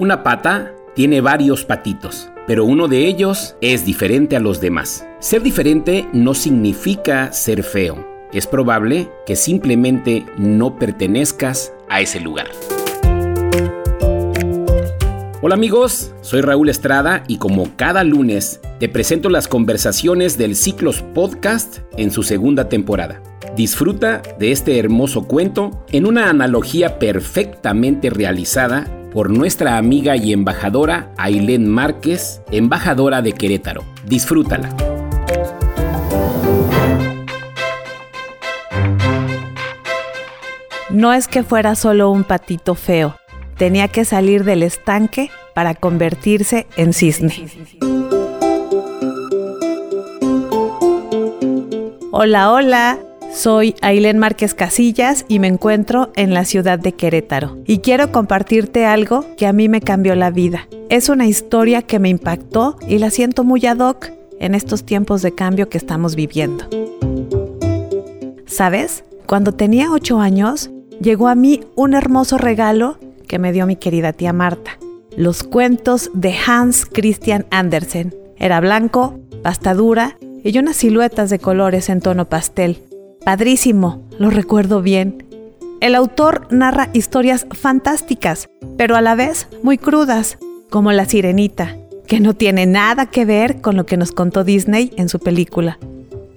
Una pata tiene varios patitos, pero uno de ellos es diferente a los demás. Ser diferente no significa ser feo. Es probable que simplemente no pertenezcas a ese lugar. Hola amigos, soy Raúl Estrada y como cada lunes te presento las conversaciones del Ciclos Podcast en su segunda temporada. Disfruta de este hermoso cuento en una analogía perfectamente realizada por nuestra amiga y embajadora Ailén Márquez, embajadora de Querétaro. Disfrútala. No es que fuera solo un patito feo, tenía que salir del estanque para convertirse en cisne. Hola, hola, soy Ailén Márquez Casillas y me encuentro en la ciudad de Querétaro. Y quiero compartirte algo que a mí me cambió la vida. Es una historia que me impactó y la siento muy ad hoc en estos tiempos de cambio que estamos viviendo. ¿Sabes? Cuando tenía 8 años, llegó a mí un hermoso regalo que me dio mi querida tía Marta. Los cuentos de Hans Christian Andersen. Era blanco, pasta dura y unas siluetas de colores en tono pastel. Padrísimo, lo recuerdo bien. El autor narra historias fantásticas, pero a la vez muy crudas, como La Sirenita, que no tiene nada que ver con lo que nos contó Disney en su película.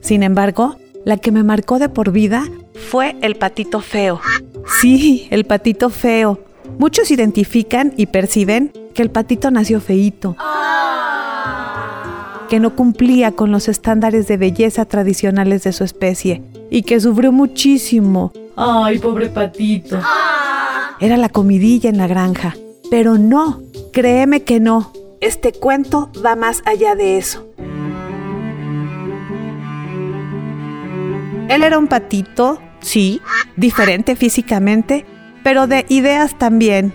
Sin embargo, la que me marcó de por vida fue El Patito Feo. Sí, el Patito Feo. Muchos identifican y perciben que el patito nació feíto que no cumplía con los estándares de belleza tradicionales de su especie y que sufrió muchísimo. Ay, pobre patito. Era la comidilla en la granja. Pero no, créeme que no. Este cuento va más allá de eso. Él era un patito, sí, diferente físicamente, pero de ideas también.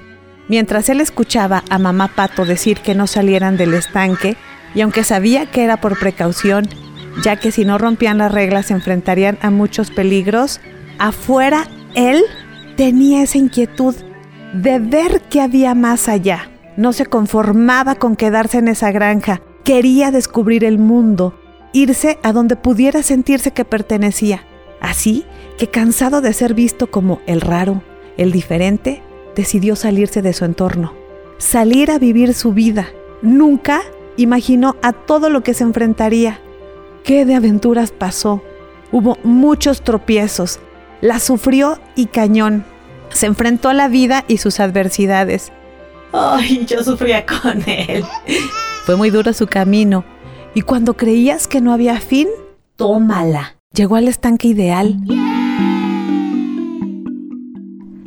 Mientras él escuchaba a mamá pato decir que no salieran del estanque, y aunque sabía que era por precaución, ya que si no rompían las reglas se enfrentarían a muchos peligros, afuera él tenía esa inquietud de ver qué había más allá. No se conformaba con quedarse en esa granja, quería descubrir el mundo, irse a donde pudiera sentirse que pertenecía. Así que cansado de ser visto como el raro, el diferente, decidió salirse de su entorno, salir a vivir su vida. Nunca imaginó a todo lo que se enfrentaría. ¿Qué de aventuras pasó? Hubo muchos tropiezos, la sufrió y cañón. Se enfrentó a la vida y sus adversidades. Ay, yo sufría con él. Fue muy duro su camino. Y cuando creías que no había fin, tómala. Llegó al estanque ideal.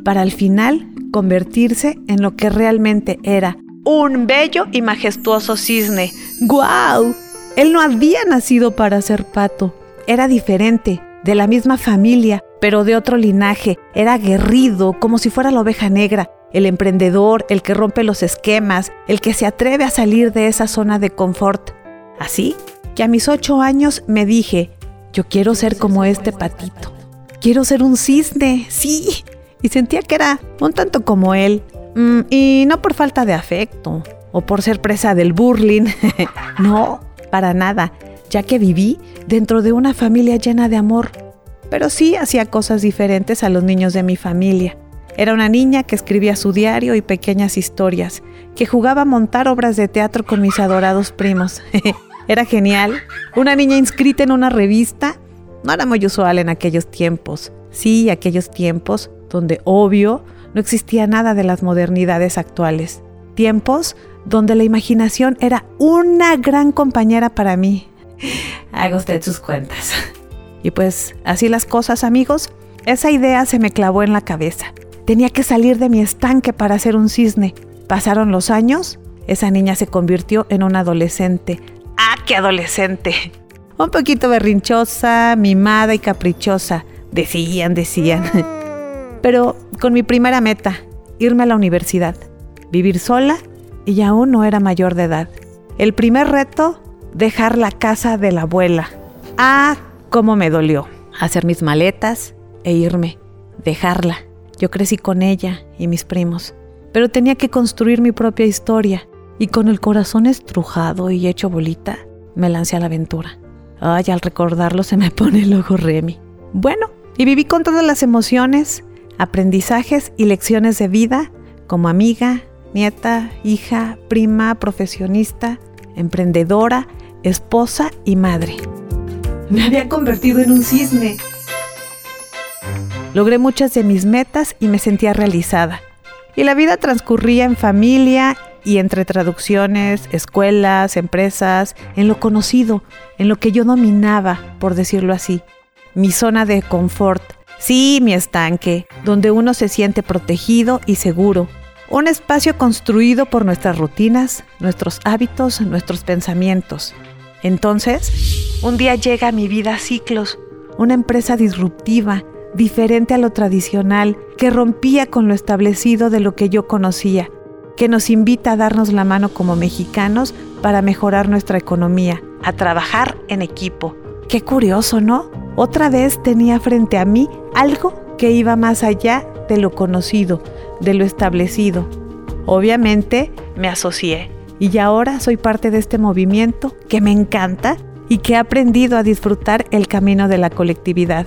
Para al final convertirse en lo que realmente era, un bello y majestuoso cisne. ¡Guau! Él no había nacido para ser pato. Era diferente, de la misma familia, pero de otro linaje. Era aguerrido, como si fuera la oveja negra, el emprendedor, el que rompe los esquemas, el que se atreve a salir de esa zona de confort. Así que a mis ocho años me dije, yo quiero ser como este patito. Quiero ser un cisne, sí. Y sentía que era un tanto como él, Mm, y no por falta de afecto o por ser presa del burling, no, para nada, ya que viví dentro de una familia llena de amor, pero sí hacía cosas diferentes a los niños de mi familia. Era una niña que escribía su diario y pequeñas historias, que jugaba a montar obras de teatro con mis adorados primos. era genial. Una niña inscrita en una revista no era muy usual en aquellos tiempos. Sí, aquellos tiempos donde, obvio, no existía nada de las modernidades actuales. Tiempos donde la imaginación era una gran compañera para mí. Haga usted sus cuentas. Y pues así las cosas, amigos, esa idea se me clavó en la cabeza. Tenía que salir de mi estanque para ser un cisne. Pasaron los años, esa niña se convirtió en una adolescente. ¡Ah, qué adolescente! Un poquito berrinchosa, mimada y caprichosa. Decían, decían. Pero con mi primera meta, irme a la universidad, vivir sola y aún no era mayor de edad. El primer reto, dejar la casa de la abuela. Ah, cómo me dolió. Hacer mis maletas e irme, dejarla. Yo crecí con ella y mis primos. pero tenía que construir mi propia historia. Y con el corazón estrujado y hecho bolita, me lancé a la aventura. Ay, al recordarlo se me pone el ojo Remy. Bueno, y viví con todas las emociones, aprendizajes y lecciones de vida como amiga, nieta, hija, prima, profesionista, emprendedora, esposa y madre. Me había convertido en un cisne. Logré muchas de mis metas y me sentía realizada. Y la vida transcurría en familia y entre traducciones, escuelas, empresas, en lo conocido, en lo que yo dominaba, por decirlo así. Mi zona de confort. Sí, mi estanque, donde uno se siente protegido y seguro. Un espacio construido por nuestras rutinas, nuestros hábitos, nuestros pensamientos. Entonces, un día llega a mi vida Ciclos, una empresa disruptiva, diferente a lo tradicional, que rompía con lo establecido de lo que yo conocía, que nos invita a darnos la mano como mexicanos para mejorar nuestra economía, a trabajar en equipo. Qué curioso, ¿no? Otra vez tenía frente a mí algo que iba más allá de lo conocido, de lo establecido. Obviamente me asocié y ahora soy parte de este movimiento que me encanta y que he aprendido a disfrutar el camino de la colectividad.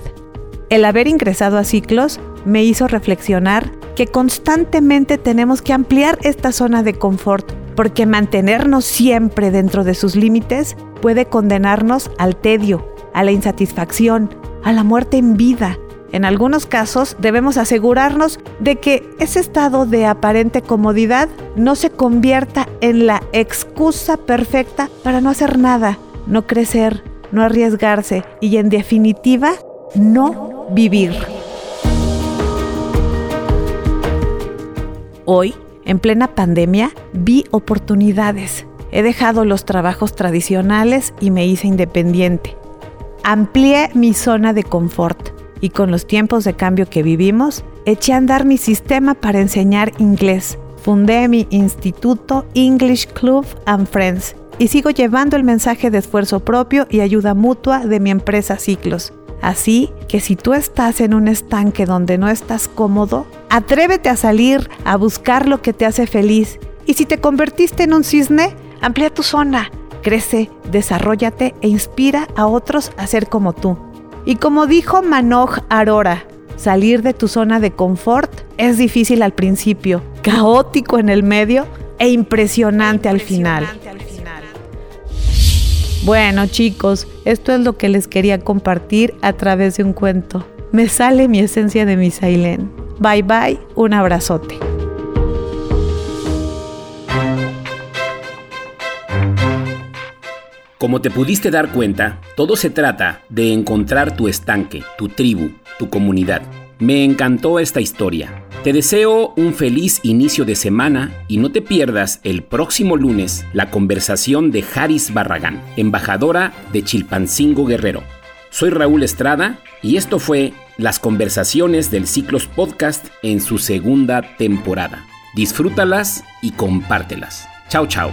El haber ingresado a ciclos me hizo reflexionar que constantemente tenemos que ampliar esta zona de confort, porque mantenernos siempre dentro de sus límites puede condenarnos al tedio, a la insatisfacción, a la muerte en vida. En algunos casos debemos asegurarnos de que ese estado de aparente comodidad no se convierta en la excusa perfecta para no hacer nada, no crecer, no arriesgarse y en definitiva no vivir. Hoy, en plena pandemia, vi oportunidades. He dejado los trabajos tradicionales y me hice independiente. Amplié mi zona de confort y con los tiempos de cambio que vivimos, eché a andar mi sistema para enseñar inglés. Fundé mi instituto English Club and Friends y sigo llevando el mensaje de esfuerzo propio y ayuda mutua de mi empresa Ciclos. Así que si tú estás en un estanque donde no estás cómodo, atrévete a salir a buscar lo que te hace feliz. Y si te convertiste en un cisne, amplía tu zona, crece, desarrollate e inspira a otros a ser como tú. Y como dijo Manoj Arora, salir de tu zona de confort es difícil al principio, caótico en el medio e impresionante, al final. Bueno chicos, esto es lo que les quería compartir a través de un cuento. Me sale mi esencia de mi. Bye bye, un abrazote. Como te pudiste dar cuenta, todo se trata de encontrar tu estanque, tu tribu, tu comunidad. Me encantó esta historia. Te deseo un feliz inicio de semana y no te pierdas el próximo lunes la conversación de Haris Barragán, embajadora de Chilpancingo Guerrero. Soy Raúl Estrada y esto fue Las conversaciones del Ciclos Podcast en su segunda temporada. Disfrútalas y compártelas. Chao, chao.